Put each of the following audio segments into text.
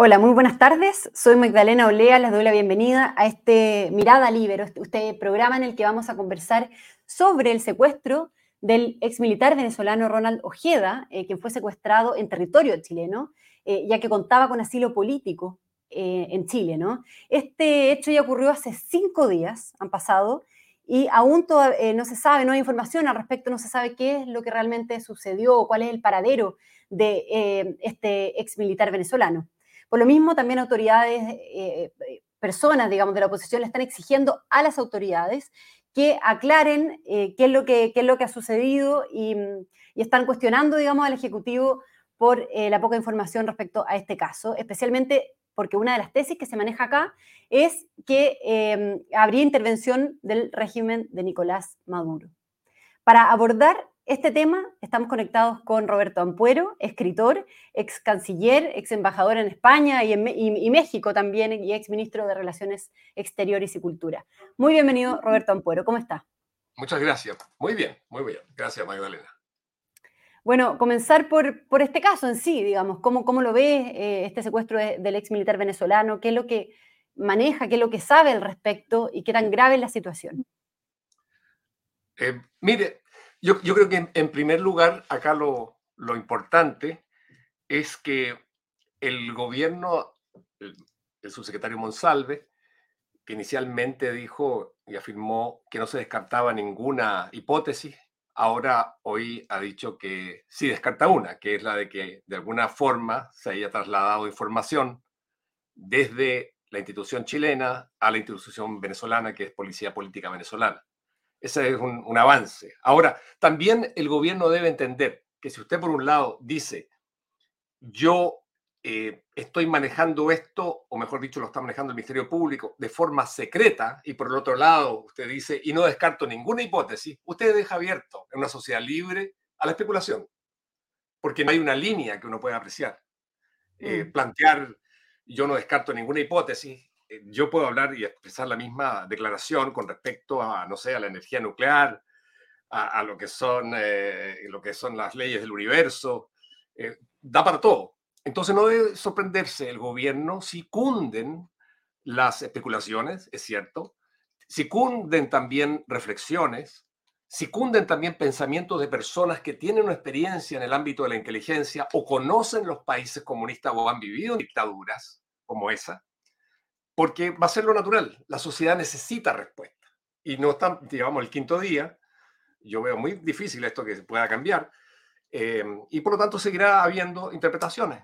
Hola, muy buenas tardes. Soy Magdalena Olea, les doy la bienvenida a este Mirada Libre, este, este programa en el que vamos a conversar sobre el secuestro del ex militar venezolano Ronald Ojeda, eh, quien fue secuestrado en territorio chileno, eh, ya que contaba con asilo político eh, en Chile. ¿no? Este hecho ya ocurrió hace cinco días, han pasado, y aún no se sabe, no hay información al respecto, no se sabe qué es lo que realmente sucedió o cuál es el paradero de este ex militar venezolano. Por lo mismo, también autoridades, eh, eh, personas, digamos, de la oposición le están exigiendo a las autoridades que aclaren eh, qué, es lo que, es lo que ha sucedido y, están cuestionando, digamos, al Ejecutivo por la poca información respecto a este caso, especialmente porque una de las tesis que se maneja acá es que habría intervención del régimen de Nicolás Maduro. Para abordar este tema estamos conectados con Roberto Ampuero, escritor, ex canciller, ex embajador en España y, en, México también, y ex ministro de Relaciones Exteriores y Cultura. Muy bienvenido, Roberto Ampuero. ¿Cómo está? Muchas gracias. Muy bien, muy bien. Gracias, Magdalena. Bueno, comenzar por, por este caso en sí, digamos, ¿cómo, cómo lo ve eh, este secuestro del ex militar venezolano? ¿Qué es lo que maneja, qué es lo que sabe al respecto y qué tan grave es la situación? Eh, mire, yo, creo que en, primer lugar, acá lo, importante es que el gobierno, el, subsecretario Monsalve, que inicialmente dijo y afirmó que no se descartaba ninguna hipótesis, ahora hoy ha dicho que sí descarta una, que es la de que de alguna forma se haya trasladado información desde la institución chilena a la institución venezolana, que es Policía Política Venezolana. Ese es un, avance. Ahora, también el gobierno debe entender que si usted por un lado dice, yo eh, estoy manejando esto, o mejor dicho, lo está manejando el Ministerio Público de forma secreta, y por el otro lado usted dice, y no descarto ninguna hipótesis, usted deja abierto en una sociedad libre a la especulación, porque no hay una línea que uno pueda apreciar. Eh, mm. plantear, yo no descarto ninguna hipótesis, yo puedo hablar y expresar la misma declaración con respecto a, no sé, a la energía nuclear, a, lo, que son, eh, lo que son las leyes del universo, eh, da para todo. Entonces no debe sorprenderse el gobierno si cunden las especulaciones, es cierto, si cunden también reflexiones, si cunden también pensamientos de personas que tienen una experiencia en el ámbito de la inteligencia o conocen los países comunistas o han vivido dictaduras como esa, porque va a ser lo natural. La sociedad necesita respuesta. Y no está, digamos, el quinto día. Yo veo muy difícil esto que pueda cambiar. Eh, y por lo tanto seguirá habiendo interpretaciones.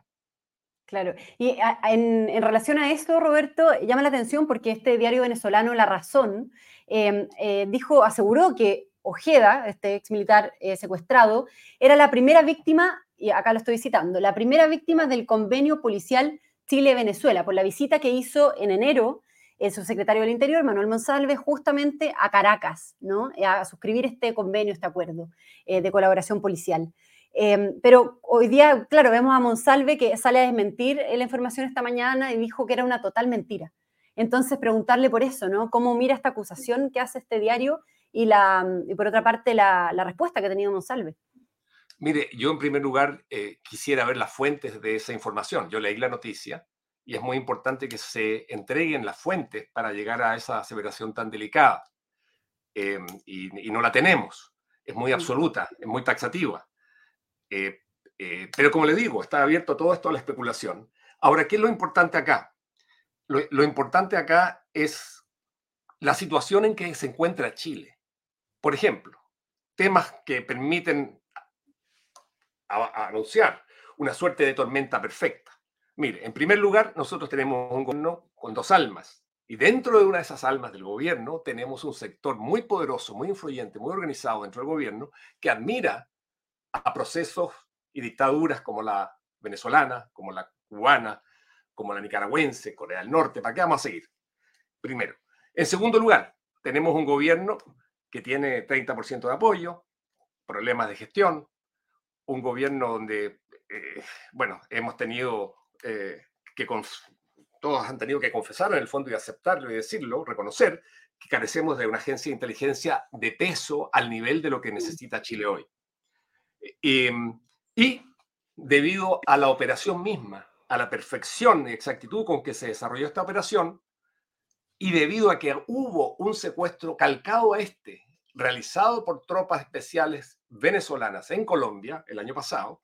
Claro. Y en, relación a esto, Roberto, llama la atención porque este diario venezolano, La Razón, em, eh, dijo, aseguró que Ojeda, este ex militar eh, secuestrado, era la primera víctima, y acá lo estoy citando, la primera víctima del convenio policial Chile-Venezuela, por la visita que hizo en enero el subsecretario del Interior, Manuel Monsalve, justamente a Caracas, ¿no? a suscribir este convenio, este acuerdo eh, de colaboración policial. Em, pero hoy día, claro, vemos a Monsalve que sale a desmentir la información esta mañana y dijo que era una total mentira. Entonces, preguntarle por eso, ¿no? ¿Cómo mira esta acusación que hace este diario y, la, y por otra parte, la, la respuesta que ha tenido Monsalve? Mire, yo en primer lugar eh, quisiera ver las fuentes de esa información. Yo leí la noticia y es muy importante que se entreguen las fuentes para llegar a esa aseveración tan delicada. Em, y, no la tenemos. Es muy absoluta, es muy taxativa. Eh, eh, pero como le digo, está abierto todo esto a la especulación. Ahora, ¿qué es lo importante acá? lo importante acá es la situación en que se encuentra Chile. Por ejemplo, temas que permiten a, anunciar una suerte de tormenta perfecta. Mire, en primer lugar, nosotros tenemos un gobierno con dos almas. Y dentro de una de esas almas del gobierno tenemos un sector muy poderoso, muy influyente, muy organizado dentro del gobierno que admira a procesos y dictaduras como la venezolana, como la cubana, como la nicaragüense, Corea del Norte. ¿Para qué vamos a seguir? Primero. En segundo lugar, tenemos un gobierno que tiene 30% de apoyo, problemas de gestión, un gobierno donde, eh, bueno, hemos tenido eh, que, todos han tenido que confesar en el fondo y aceptarlo y decirlo, reconocer que carecemos de una agencia de inteligencia de peso al nivel de lo que necesita Chile hoy. Em, y debido a la operación misma a la perfección y exactitud con que se desarrolló esta operación y debido a que hubo un secuestro calcado a este, realizado por tropas especiales venezolanas en Colombia el año pasado,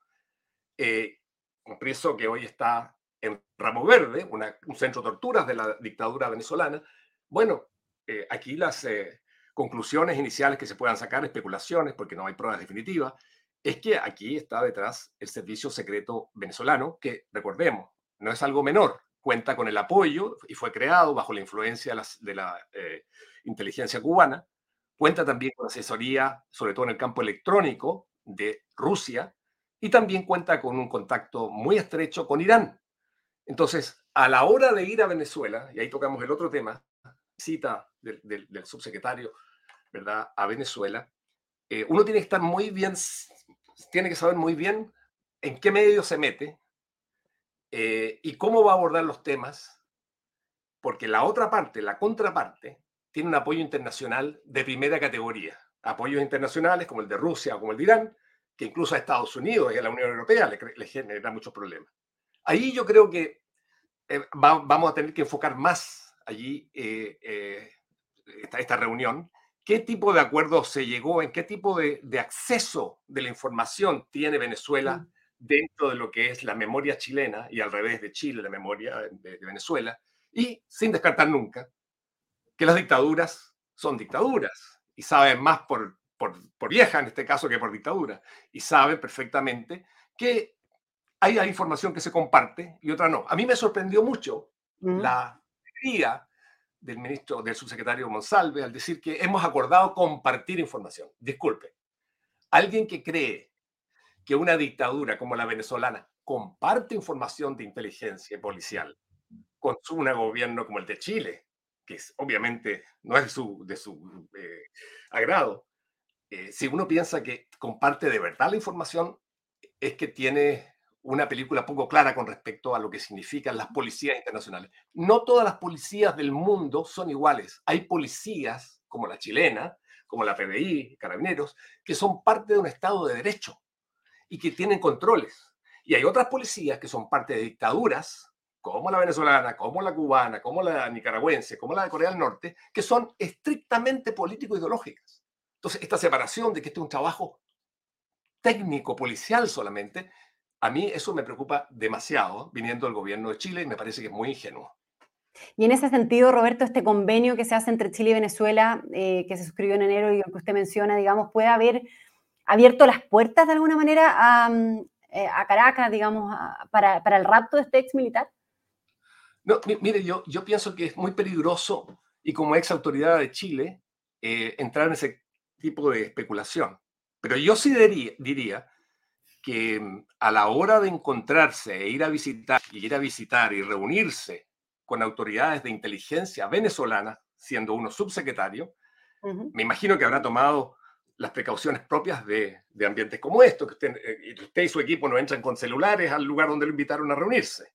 eh, un preso que hoy está en Ramo Verde, un centro de torturas de la dictadura venezolana. Bueno, eh, aquí las eh, conclusiones iniciales que se puedan sacar, especulaciones, porque no hay pruebas definitivas, es que aquí está detrás el servicio secreto venezolano, que recordemos, no es algo menor, cuenta con el apoyo y fue creado bajo la influencia de la, eh, inteligencia cubana, cuenta también con asesoría, sobre todo en el campo electrónico, de Rusia, y también cuenta con un contacto muy estrecho con Irán. Entonces, a la hora de ir a Venezuela, y ahí tocamos el otro tema, cita del, subsecretario, ¿verdad?, a Venezuela, eh, uno tiene que estar muy bien, tiene que saber muy bien en qué medio se mete eh, y cómo va a abordar los temas, porque la otra parte, la contraparte, tiene un apoyo internacional de primera categoría. Apoyos internacionales como el de Rusia o como el de Irán, que incluso a Estados Unidos y a la Unión Europea le, le genera muchos problemas. Ahí yo creo que eh, vamos a tener que enfocar más allí eh, eh, esta, reunión. ¿Qué tipo de acuerdo se llegó? ¿En qué tipo de, acceso de la información tiene Venezuela mm. dentro de lo que es la memoria chilena y al revés de Chile, la memoria de, Venezuela? Y sin descartar nunca que las dictaduras son dictaduras y saben más por, por, por vieja en este caso que por dictadura y saben perfectamente que hay, información que se comparte y otra no. A mí me sorprendió mucho mm. la alegría del ministro, del subsecretario Monsalve al decir que hemos acordado compartir información. Disculpe, alguien que cree que una dictadura como la venezolana comparte información de inteligencia policial con un gobierno como el de Chile, que obviamente no es de su, de su eh, agrado, eh, si uno piensa que comparte de verdad la información, es que tiene una película poco clara con respecto a lo que significan las policías internacionales. No todas las policías del mundo son iguales. Hay policías como la chilena, como la PBI, carabineros, que son parte de un Estado de Derecho y que tienen controles. Y hay otras policías que son parte de dictaduras, como la venezolana, como la cubana, como la nicaragüense, como la de Corea del Norte, que son estrictamente político-ideológicas. Entonces, esta separación de que este es un trabajo técnico, policial solamente, a mí eso me preocupa demasiado viniendo del gobierno de Chile y me parece que es muy ingenuo. Y en ese sentido, Roberto, este convenio que se hace entre Chile y Venezuela, eh, que se suscribió en enero y que usted menciona, digamos, puede haber abierto las puertas de alguna manera a, eh, Caracas, digamos, para, el rapto de este ex militar? No, mire, yo, yo pienso que es muy peligroso y como ex autoridad de Chile eh, entrar en ese tipo de especulación. Pero yo sí diría que mm, a la hora de encontrarse e ir a visitar y ir a visitar y reunirse con autoridades de inteligencia venezolana, siendo uno subsecretario, me imagino que habrá tomado las precauciones propias de, ambientes como estos, que usted, eh, usted, y su equipo no entran con celulares al lugar donde lo invitaron a reunirse.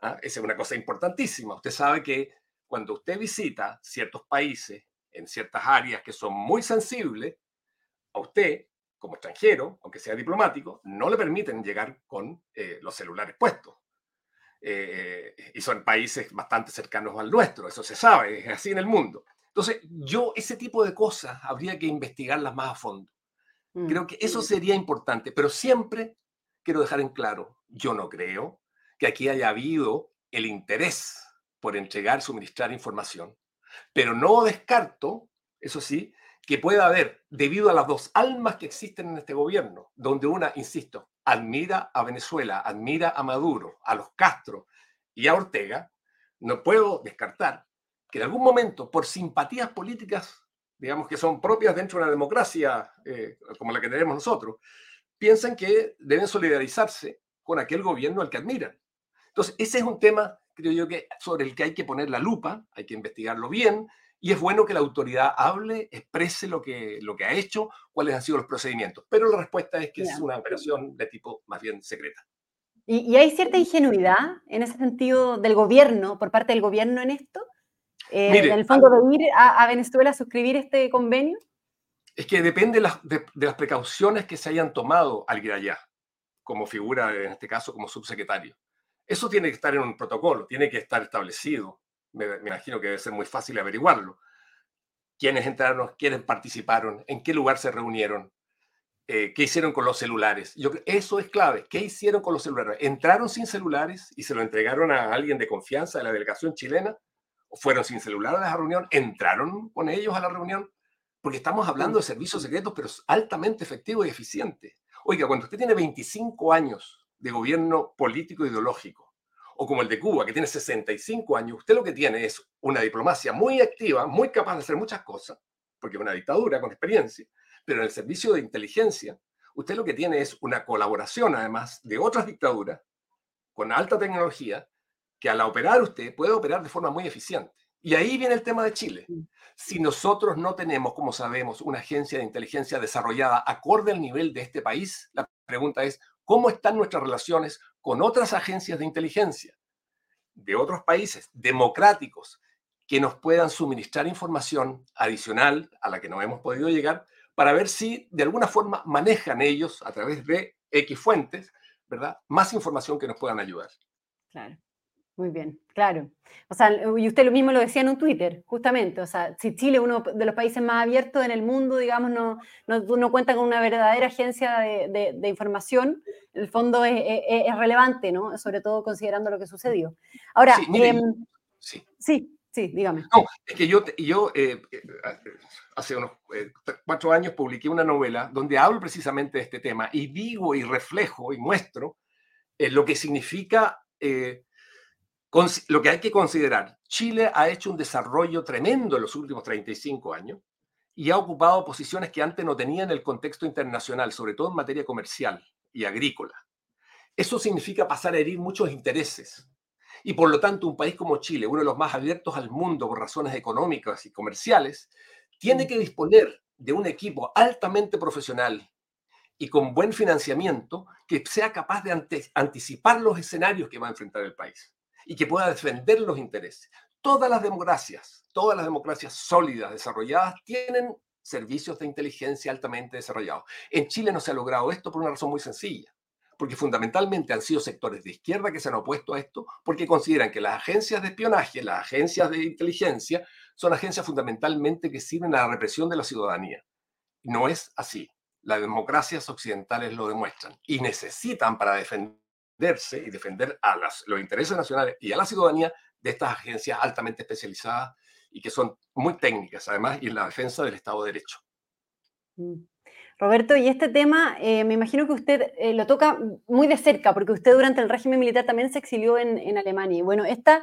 ¿Ah? Esa es una cosa importantísima. Usted sabe que cuando usted visita ciertos países en ciertas áreas que son muy sensibles, a usted como extranjero, aunque sea diplomático, no le permiten llegar con eh, los celulares puestos. Eh, y son países bastante cercanos al nuestro, eso se sabe, es así en el mundo. Entonces, yo ese tipo de cosas habría que investigarlas más a fondo. Mm, creo que eso sería importante, pero siempre quiero dejar en claro, yo no creo que aquí haya habido el interés por entregar, suministrar información, pero no descarto, eso sí, que pueda haber debido a las dos almas que existen en este gobierno, donde una, insisto, admira a Venezuela, admira a Maduro, a los Castro y a Ortega, no puedo descartar que en algún momento, por simpatías políticas, digamos que son propias dentro de una democracia eh, como la que tenemos nosotros, piensan que deben solidarizarse con aquel gobierno al que admiran. Entonces, ese es un tema, creo yo, que sobre el que hay que poner la lupa, hay que investigarlo bien, y es bueno que la autoridad hable, exprese lo que, lo que ha hecho, cuáles han sido los procedimientos. Pero la respuesta es que es una operación de tipo más bien secreta. ¿Y, hay cierta ingenuidad en ese sentido del gobierno, por parte del gobierno en esto? Eh, en el fondo de ir a, Venezuela a suscribir este convenio? Es que depende de las, precauciones que se hayan tomado al ir allá, como figura en este caso como subsecretario. Eso tiene que estar en un protocolo, tiene que estar establecido. Me, imagino que debe ser muy fácil averiguarlo. ¿Quiénes entraron? ¿Quiénes participaron? ¿En qué lugar se reunieron? Eh, ¿Qué hicieron con los celulares? Yo, eso es clave. ¿Qué hicieron con los celulares? ¿Entraron sin celulares y se lo entregaron a alguien de confianza de la delegación chilena? ¿O fueron sin celular a la reunión? ¿Entraron con ellos a la reunión? Porque estamos hablando de servicios secretos, pero altamente efectivos y eficientes. Oiga, cuando usted tiene 25 años de gobierno político ideológico, o como el de Cuba, que tiene 65 años, usted lo que tiene es una diplomacia muy activa, muy capaz de hacer muchas cosas, porque es una dictadura con experiencia, pero en el servicio de inteligencia, usted lo que tiene es una colaboración, además, de otras dictaduras con alta tecnología, que al operar usted puede operar de forma muy eficiente. Y ahí viene el tema de Chile. Si nosotros no tenemos, como sabemos, una agencia de inteligencia desarrollada acorde al nivel de este país, la pregunta es, ¿cómo están nuestras relaciones con otras agencias de inteligencia de otros países democráticos que nos puedan suministrar información adicional a la que no hemos podido llegar para ver si de alguna forma manejan ellos a través de X fuentes, ¿verdad? Más información que nos puedan ayudar. Claro. Muy bien, claro. O sea, y usted lo mismo lo decía en un Twitter, justamente. O sea, si Chile es uno de los países más abiertos en el mundo, digamos, no, no, cuenta con una verdadera agencia de, información, el fondo es, relevante, ¿no? Sobre todo considerando lo que sucedió. Ahora, sí, em, sí. sí, dígame. No, es que yo, yo eh, eh, hace unos eh, cuatro años publiqué una novela donde hablo precisamente de este tema y digo y reflejo y muestro lo que significa lo que hay que considerar, Chile ha hecho un desarrollo tremendo en los últimos 35 años y ha ocupado posiciones que antes no tenía en el contexto internacional, sobre todo en materia comercial y agrícola. Eso significa pasar a herir muchos intereses. Y por lo tanto, un país como Chile, uno de los más abiertos al mundo por razones económicas y comerciales, tiene que disponer de un equipo altamente profesional y con buen financiamiento que sea capaz de anticipar los escenarios que va a enfrentar el país y que pueda defender los intereses. Todas las democracias, todas las democracias sólidas, desarrolladas, tienen servicios de inteligencia altamente desarrollados. En Chile no se ha logrado esto por una razón muy sencilla, porque fundamentalmente han sido sectores de izquierda que se han opuesto a esto, porque consideran que las agencias de espionaje, las agencias de inteligencia, son agencias fundamentalmente que sirven a la represión de la ciudadanía. No es así. Las democracias occidentales lo demuestran y necesitan para defender y defender a los intereses nacionales y a la ciudadanía de estas agencias altamente especializadas y que son muy técnicas, además, y en la defensa del Estado de Derecho. Mm. Roberto, y este tema, eh, me imagino que usted eh, lo toca muy de cerca, porque usted durante el régimen militar también se exilió en, Alemania. Y bueno, esta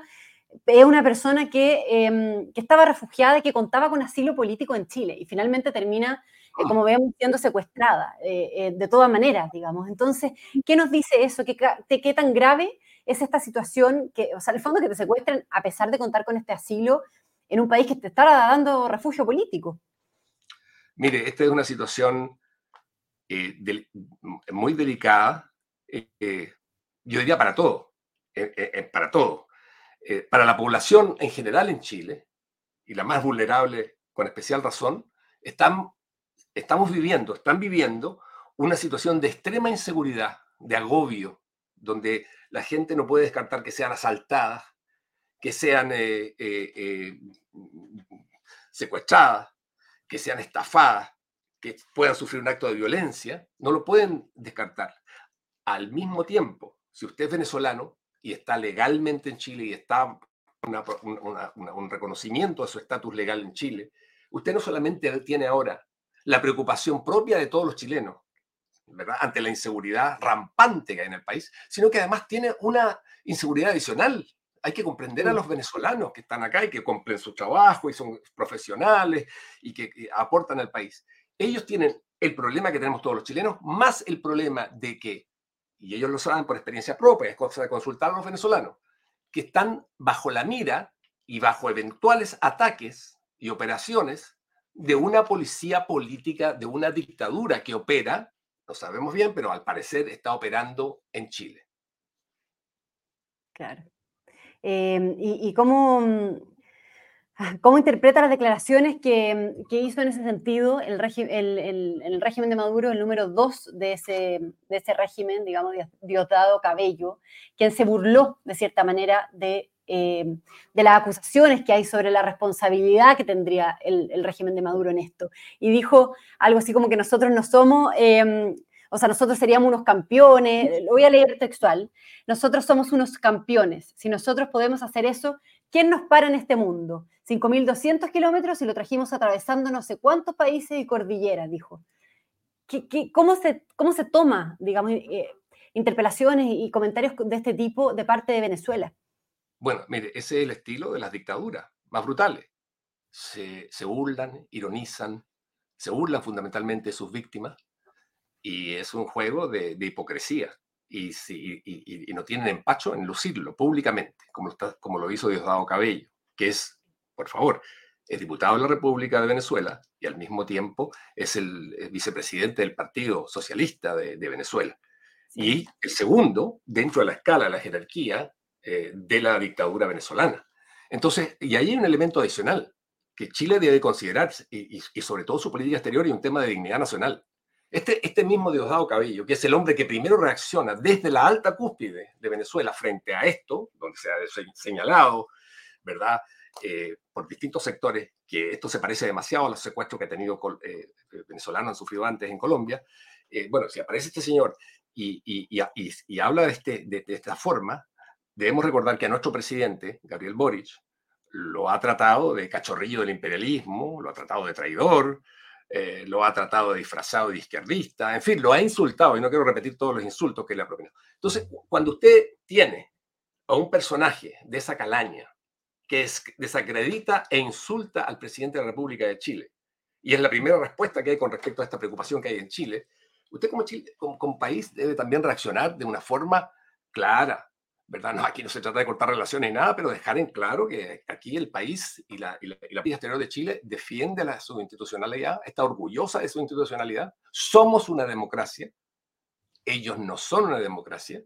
es una persona que, em, que, estaba refugiada y que contaba con asilo político en Chile, y finalmente termina como vemos, siendo secuestrada, eh, eh, de todas maneras, digamos. Entonces, ¿qué nos dice eso? ¿Qué, ¿Qué, tan grave es esta situación? Que, o sea, el fondo que te secuestren a pesar de contar con este asilo en un país que te está dando refugio político. Mire, esta es una situación muy delicada, yo diría para todo, para todo. para la población en general en Chile, y la más vulnerable con especial razón, están estamos viviendo, están viviendo una situación de extrema inseguridad, de agobio, donde la gente no puede descartar que sean asaltadas, que sean eh, eh, eh, secuestradas, que sean estafadas, que puedan sufrir un acto de violencia, no lo pueden descartar. Al mismo tiempo, si usted es venezolano y está legalmente en Chile y está un reconocimiento de su estatus legal en Chile, usted no solamente tiene ahora la preocupación propia de todos los chilenos, ¿verdad? Ante la inseguridad rampante que hay en el país, sino que además tiene una inseguridad adicional. Hay que comprender a los venezolanos que están acá y que cumplen su trabajo y son profesionales y que aportan al país. Ellos tienen el problema que tenemos todos los chilenos, más el problema de que, y ellos lo saben por experiencia propia, es cosa de consultar a los venezolanos, que están bajo la mira y bajo eventuales ataques y operaciones de una policía política, de una dictadura que opera, no sabemos bien, pero al parecer está operando en Chile. Claro. Em, y, cómo, ¿Cómo interpreta las declaraciones que, hizo en ese sentido el, el, régimen de Maduro, el número dos de ese, de ese régimen, digamos, Diosdado Cabello, quien se burló de cierta manera de, eh, de, las acusaciones que hay sobre la responsabilidad que tendría el, régimen de Maduro en esto? Y dijo algo así como que nosotros no somos... Eh, o sea, nosotros seríamos unos campeones, voy a leer textual, nosotros somos unos campeones, si nosotros podemos hacer eso, ¿quién nos para en este mundo? 5.200 kilómetros y lo trajimos atravesando no sé cuántos países y cordilleras, dijo. cómo, se, ¿Cómo se toma, digamos, eh, interpelaciones y comentarios de este tipo de parte de Venezuela? Bueno, mire, ese es el estilo de las dictaduras más brutales. Se, se burlan, ironizan, se burlan fundamentalmente de sus víctimas y es un juego de, hipocresía. Y, y, no tienen empacho en lucirlo públicamente, como, está, como lo hizo Diosdado Cabello, que es, por favor, es diputado de la República de Venezuela y al mismo tiempo es el, vicepresidente del Partido Socialista de, Venezuela. Y el segundo, dentro de la escala de la jerarquía eh, de la dictadura venezolana. Entonces, y ahí hay un elemento adicional que Chile debe considerarse, y, sobre todo su política exterior y un tema de dignidad nacional. Este, este mismo Diosdado Cabello, que es el hombre que primero reacciona desde la alta cúspide de Venezuela frente a esto, donde se ha señalado, ¿verdad? Eh, por distintos sectores, que esto se parece demasiado a los secuestros que ha tenido eh, venezolanos han sufrido antes en Colombia. Bueno, si aparece este señor y, habla este, de, esta forma, debemos recordar que a nuestro presidente, Gabriel Boric, lo ha tratado de cachorrillo del imperialismo, lo ha tratado de traidor, eh, lo ha tratado de disfrazado de izquierdista, en fin, lo ha insultado y no quiero repetir todos los insultos que le ha propinado. Entonces, cuando usted tiene a un personaje de esa calaña que desacredita e insulta al presidente de la República de Chile, y es la primera respuesta que hay con respecto a esta preocupación que hay en Chile, usted como, Chile, como país debe también reaccionar de una forma clara, ¿verdad? No, aquí no se trata de cortar relaciones ni nada, pero dejar en claro que aquí el país y la, y la, exterior de Chile defiende la, su institucionalidad, está orgullosa de su institucionalidad. Somos una democracia, ellos no son una democracia.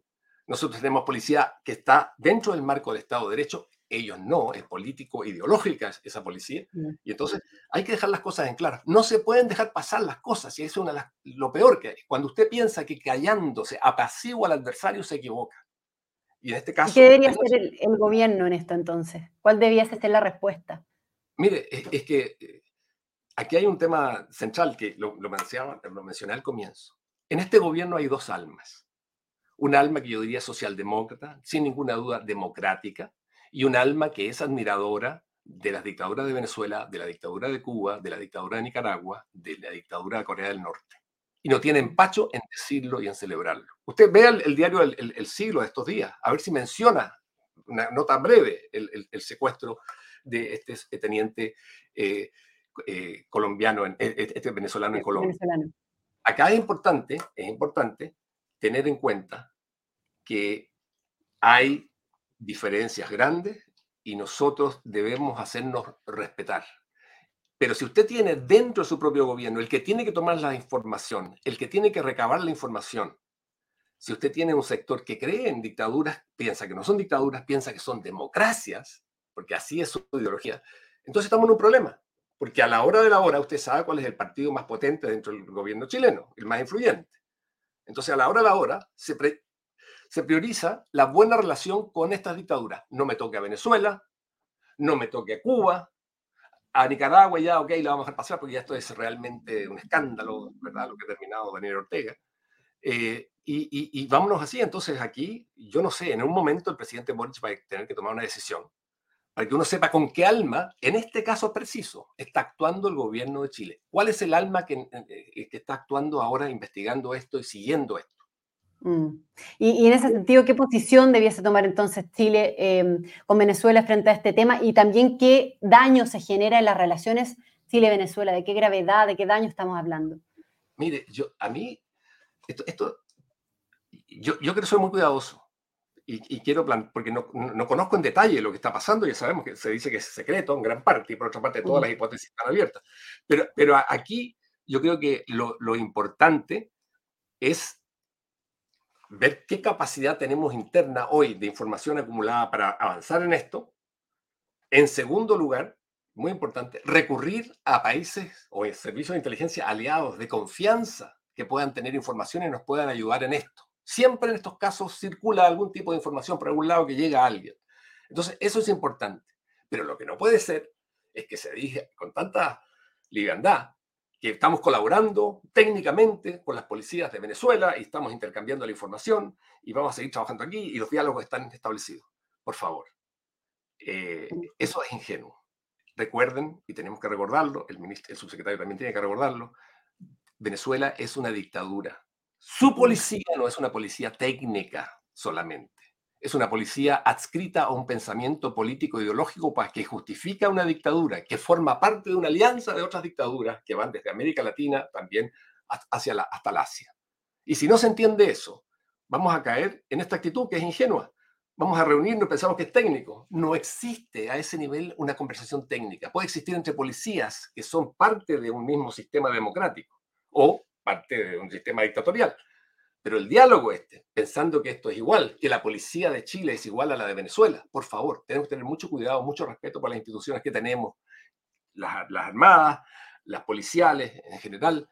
Nosotros tenemos policía que está dentro del marco del Estado de Derecho, ellos no, es político, ideológica esa policía. Y entonces hay que dejar las cosas en claro. No se pueden dejar pasar las cosas, y eso es una lo peor que hay. Cuando usted piensa que callándose apacigua al adversario, se equivoca y en este caso... ¿Qué debería hacer el, gobierno en esto entonces? ¿Cuál debía ser la respuesta? Mire, es, que eh, aquí hay un tema central que lo, lo, lo mencioné al comienzo. En este gobierno hay dos almas. Un alma que yo diría socialdemócrata, sin ninguna duda democrática, y un alma que es admiradora de las dictaduras de Venezuela, de la dictadura de Cuba, de la dictadura de Nicaragua, de la dictadura de Corea del Norte y no tiene empacho en decirlo y en celebrarlo. Usted vea el, diario el, Siglo de estos días, a ver si menciona, una nota breve, el, secuestro de este, este teniente eh, eh, colombiano, este venezolano en Colombia. Acá es importante, es importante tener en cuenta que hay diferencias grandes y nosotros debemos hacernos respetar. Pero si usted tiene dentro de su propio gobierno el que tiene que tomar la información, el que tiene que recabar la información, si usted tiene un sector que cree en dictaduras, piensa que no son dictaduras, piensa que son democracias, porque así es su ideología, entonces estamos en un problema, porque a la hora de la hora usted sabe cuál es el partido más potente dentro del gobierno chileno, el más influyente. Entonces a la hora de la hora se, prioriza la buena relación con estas dictaduras. No me toque a Venezuela, no me toque a Cuba, a Nicaragua ya, ok, la vamos a dejar pasar porque ya esto es realmente un escándalo, ¿verdad? Lo que ha terminado Daniel Ortega. Eh, y, y, vámonos así, entonces aquí, yo no sé, en un momento el presidente Boric va a tener que tomar una decisión para que uno sepa con qué alma, en este caso preciso, está actuando el gobierno de Chile. ¿Cuál es el alma que, eh, que está actuando ahora investigando esto y siguiendo esto? Mm. Y, en ese sentido, ¿qué posición debiese tomar entonces Chile em, con Venezuela frente a este tema? Y también qué daño se genera en las relaciones Chile-Venezuela, de qué gravedad, de qué daño estamos hablando. Mire, yo, a mí, esto, esto yo, yo creo que soy muy cuidadoso y, quiero plan, porque no, no, conozco en detalle lo que está pasando, ya sabemos que se dice que es secreto en gran parte, y por otra parte todas mm. las hipótesis están abiertas. Pero, pero aquí yo creo que lo, lo importante es ver qué capacidad tenemos interna hoy de información acumulada para avanzar en esto. En segundo lugar, muy importante, recurrir a países o servicios de inteligencia aliados de confianza que puedan tener información y nos puedan ayudar en esto. Siempre en estos casos circula algún tipo de información por algún lado que llega a alguien. Entonces, eso es importante. Pero lo que no puede ser es que se diga con tanta liviandad que estamos colaborando técnicamente con las policías de Venezuela y estamos intercambiando la información y vamos a seguir trabajando aquí y los diálogos están establecidos. Por favor, eh, eso es ingenuo. Recuerden, y tenemos que recordarlo, el, ministro, el subsecretario también tiene que recordarlo, Venezuela es una dictadura. Su policía no es una policía técnica solamente. Es una policía adscrita a un pensamiento político ideológico que justifica una dictadura, que forma parte de una alianza de otras dictaduras que van desde América Latina también hacia hasta Asia. Y si no se entiende eso, vamos a caer en esta actitud que es ingenua. Vamos a reunirnos y pensamos que es técnico. No existe a ese nivel una conversación técnica. Puede existir entre policías que son parte de un mismo sistema democrático o parte de un sistema dictatorial. Pero el diálogo este, pensando que esto es igual, que la policía de Chile es igual a la de Venezuela, por favor, tenemos que tener mucho cuidado, mucho respeto por las instituciones que tenemos, las, armadas, las policiales en general,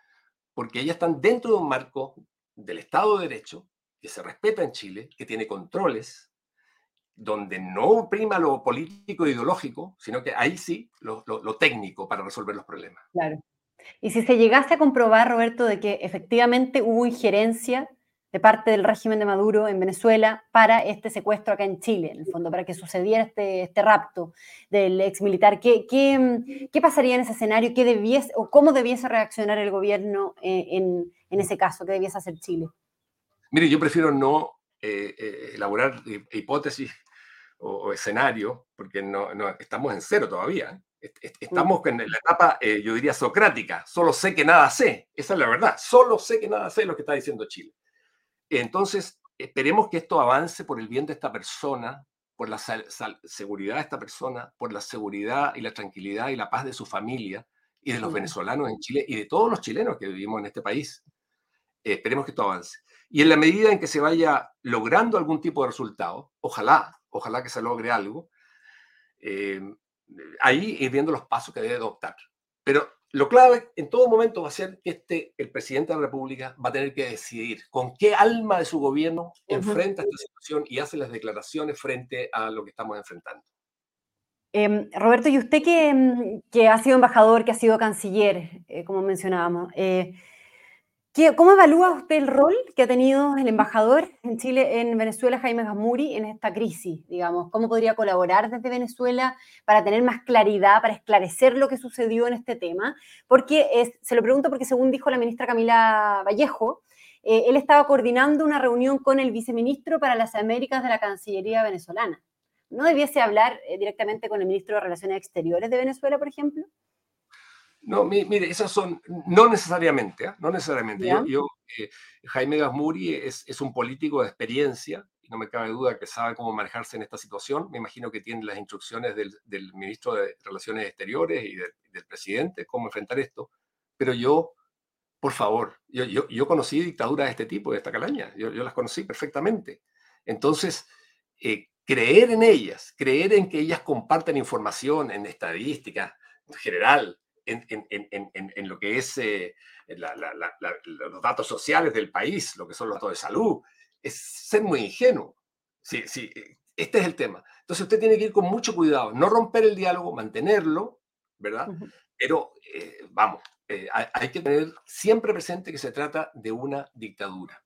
porque ellas están dentro de un marco del Estado de Derecho que se respeta en Chile, que tiene controles, donde no prima lo político e ideológico, sino que ahí sí lo técnico para resolver los problemas. Claro. Y si se llegase a comprobar, Roberto, de que efectivamente hubo injerencia de parte del régimen de Maduro en Venezuela para este secuestro acá en Chile, en el fondo, para que sucediera este, este rapto del ex militar. ¿Qué, qué, qué pasaría en ese escenario? ¿Qué debiese, o ¿Cómo debiese reaccionar el gobierno eh, en, en, ese caso? ¿Qué debiese hacer Chile? Mire, yo prefiero no eh, eh, elaborar hipótesis o, o escenarios, porque no, no, estamos en cero todavía. Estamos en la etapa, eh, yo diría, socrática. Solo sé que nada sé. Esa es la verdad. Solo sé que nada sé lo que está diciendo Chile. Entonces, esperemos que esto avance por el bien de esta persona, por la seguridad de esta persona, por la seguridad y la tranquilidad y la paz de su familia y de los venezolanos en Chile y de todos los chilenos que vivimos en este país. Eh, esperemos que esto avance. Y en la medida en que se vaya logrando algún tipo de resultado, ojalá, ojalá que se logre algo, eh, ahí ir viendo los pasos que debe adoptar. Pero lo clave en todo momento va a ser que este, el presidente de la República va a tener que decidir con qué alma de su gobierno enfrenta esta situación y hace las declaraciones frente a lo que estamos enfrentando. Eh, Roberto, y usted que, mm, que, ha sido embajador, que ha sido canciller, eh, como mencionábamos, eh, ¿Cómo evalúa usted el rol que ha tenido el embajador en Chile, en Venezuela, Jaime Gamuri, en esta crisis? Digamos, ¿cómo podría colaborar desde Venezuela para tener más claridad, para esclarecer lo que sucedió en este tema? Porque es, se lo pregunto porque según dijo la ministra Camila Vallejo, eh, él estaba coordinando una reunión con el viceministro para las Américas de la Cancillería venezolana. ¿No debiese hablar eh, directamente con el ministro de Relaciones Exteriores de Venezuela, por ejemplo? No, mire, esas son, no necesariamente, ¿eh? no necesariamente. Yo, yo eh, Jaime Gasmuri es, es, un político de experiencia, y no me cabe duda que sabe cómo manejarse en esta situación. Me imagino que tiene las instrucciones del, del ministro de Relaciones Exteriores y de, del presidente, cómo enfrentar esto. Pero yo, por favor, yo, yo, yo conocí dictaduras de este tipo, de esta calaña, yo, yo las conocí perfectamente. Entonces, eh, creer en ellas, creer en que ellas comparten información en estadística general, en, en, en, en, lo que es eh, la, la, la, los datos sociales del país, lo que son los datos de salud, es ser muy ingenuo. Sí, sí, este es el tema. Entonces usted tiene que ir con mucho cuidado, no romper el diálogo, mantenerlo, ¿verdad? Uh -huh. Pero eh, vamos, eh, hay, hay, que tener siempre presente que se trata de una dictadura.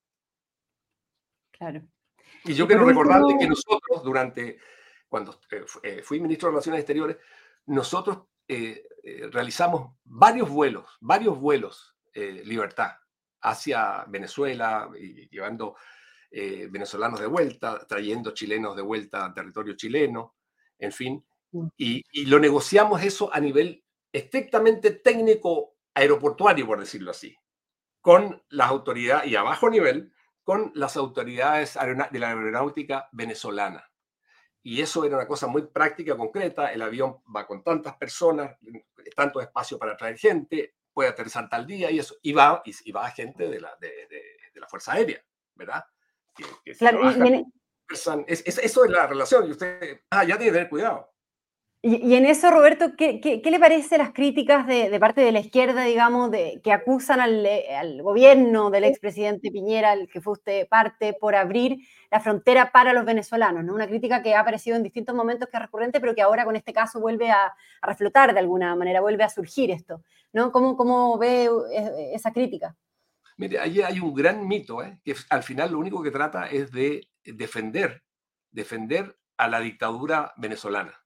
Claro. Y yo y quiero recordarle último... que nosotros, durante, cuando eh, fui ministro de Relaciones Exteriores, nosotros eh, eh, realizamos varios vuelos, varios vuelos eh, libertad hacia Venezuela, y llevando eh, venezolanos de vuelta, trayendo chilenos de vuelta a territorio chileno, en fin, y, y, lo negociamos eso a nivel estrictamente técnico aeroportuario, por decirlo así, con las autoridades, y a bajo nivel, con las autoridades de la aeronáutica venezolana. Y eso era una cosa muy práctica, concreta. El avión va con tantas personas, tanto espacio para traer gente, puede aterrizar tal día y eso. Y va, y, y va gente de la, de, de, de, la Fuerza Aérea, ¿verdad? Que, que claro, es, es, eso es la relación. Y usted ah, ya tiene que tener cuidado. Y, en eso, Roberto, ¿qué, le parece las críticas de, parte de la izquierda, digamos, de, que acusan al, gobierno del expresidente Piñera, el que fue usted parte, por abrir la frontera para los venezolanos? ¿no? Una crítica que ha aparecido en distintos momentos que es recurrente, pero que ahora con este caso vuelve a, reflotar de alguna manera, vuelve a surgir esto. ¿no? ¿Cómo, cómo ve eh, esa crítica? Mire, ahí hay un gran mito, ¿eh? que al final lo único que trata es de defender, defender a la dictadura venezolana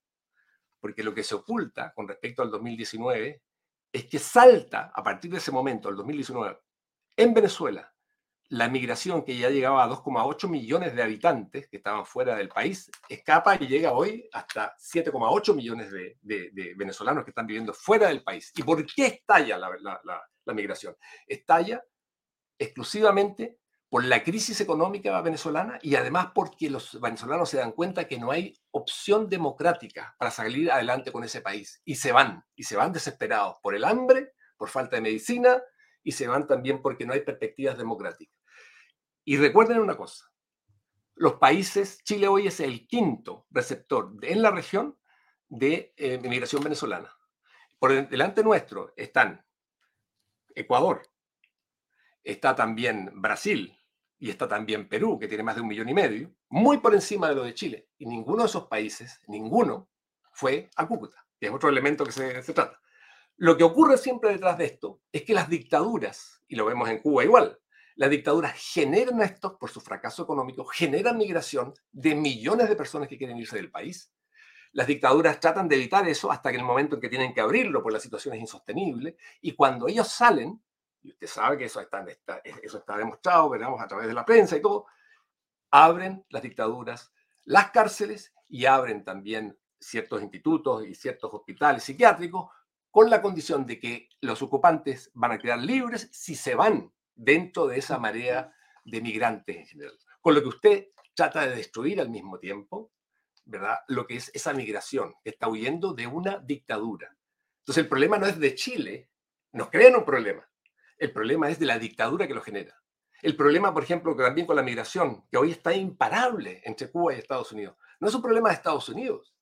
porque lo que se oculta con respecto al 2019 es que salta a partir de ese momento, el 2019, en Venezuela, la migración que ya llegaba a 2,8 millones de habitantes que estaban fuera del país, escapa y llega hoy hasta 7,8 millones de, venezolanos que están viviendo fuera del país. ¿Y por qué estalla la migración? Estalla exclusivamente por la crisis económica venezolana y además porque los venezolanos se dan cuenta que no hay opción democrática para salir adelante con ese país. Y se van, y se van desesperados por el hambre, por falta de medicina, y se van también porque no hay perspectivas democráticas. Y recuerden una cosa, los países, Chile hoy es el quinto receptor en la región de eh, migración venezolana. Por delante nuestro están Ecuador, está también Brasil, y está también Perú, que tiene más de un millón y medio, muy por encima de lo de Chile. Y ninguno de esos países, ninguno, fue a Cúcuta, que es otro elemento que se, trata. Lo que ocurre siempre detrás de esto es que las dictaduras, y lo vemos en Cuba igual, las dictaduras generan esto por su fracaso económico, generan migración de millones de personas que quieren irse del país. Las dictaduras tratan de evitar eso hasta que el momento en que tienen que abrirlo, porque la situación es insostenible. Y cuando ellos salen, y usted sabe que eso está, demostrado, veremos a través de la prensa y todo, abren las dictaduras, las cárceles y abren también ciertos institutos y ciertos hospitales psiquiátricos con la condición de que los ocupantes van a quedar libres si se van dentro de esa marea de migrantes en general. Con lo que usted trata de destruir al mismo tiempo, ¿verdad? Lo que es esa migración, está huyendo de una dictadura. Entonces el problema no es de Chile, nos crean un problema. El problema es de la dictadura que lo genera. El problema, por ejemplo, que también con la migración, que hoy está imparable entre Cuba y Estados Unidos, no es un problema de Estados Unidos.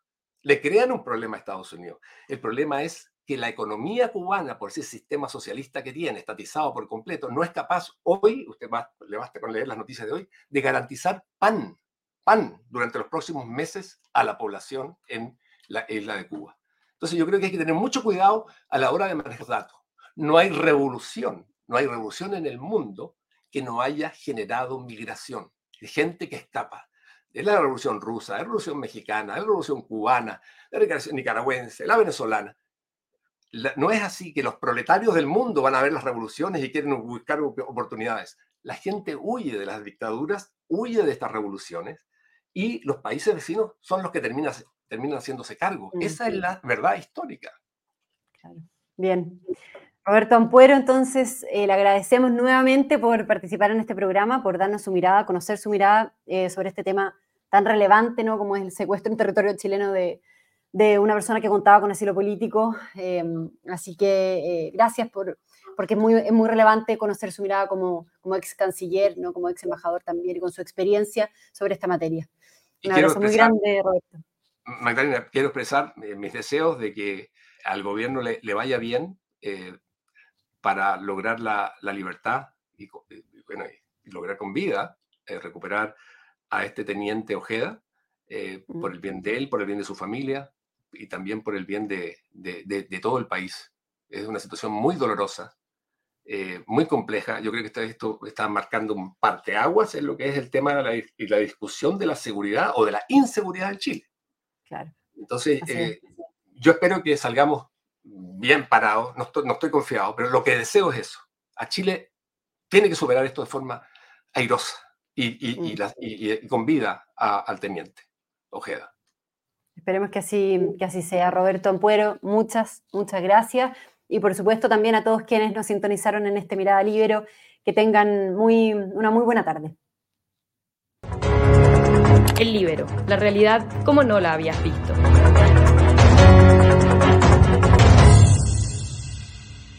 Le crean un problema a Estados Unidos. El problema es que la economía cubana, por ese sistema socialista que tiene, estatizado por completo, no es capaz hoy, usted le basta con leer las noticias de hoy, de garantizar pan, pan durante los próximos meses a la población en la isla de Cuba. Entonces yo creo que hay que tener mucho cuidado a la hora de manejar datos. No hay revolución no hay revolución en el mundo que no haya generado migración, de gente que escapa. Es la revolución rusa, la revolución mexicana, la revolución cubana, la revolución nicaragüense, la venezolana. no es así que los proletarios del mundo van a ver las revoluciones y quieren buscar oportunidades. La gente huye de las dictaduras, huye de estas revoluciones y los países vecinos son los que terminan, terminan haciéndose cargo. Esa es la verdad histórica. Bien. Roberto Ampuero, entonces eh, le agradecemos nuevamente por participar en este programa, por darnos su mirada, conocer su mirada eh, sobre este tema tan relevante, ¿no? Como es el secuestro en territorio chileno de, una persona que contaba con asilo político. Em, así que eh, gracias por, porque es muy, es muy relevante conocer su mirada como, como ex canciller, ¿no? como ex embajador también con su experiencia sobre esta materia. Un abrazo muy grande, Roberto. Magdalena, quiero expresar mis deseos de que al gobierno le, le vaya bien para lograr la, libertad y, bueno, lograr con vida eh, recuperar a este teniente Ojeda eh, por el bien de él, por el bien de su familia y también por el bien de, todo el país. Es una situación muy dolorosa, eh, muy compleja. Yo creo que esto está marcando un parteaguas en lo que es el tema de la, la discusión de la seguridad o de la inseguridad en Chile. Claro. Entonces, yo espero que salgamos bien parado, no estoy, confiado, pero lo que deseo es eso. A Chile tiene que superar esto de forma airosa y, mm. con vida al teniente Ojeda. Esperemos que así, que así sea. Roberto Ampuero, muchas, muchas gracias. Y por supuesto también a todos quienes nos sintonizaron en este Mirada Libero, que tengan muy, una muy buena tarde. El Libero, la realidad como no la habías visto.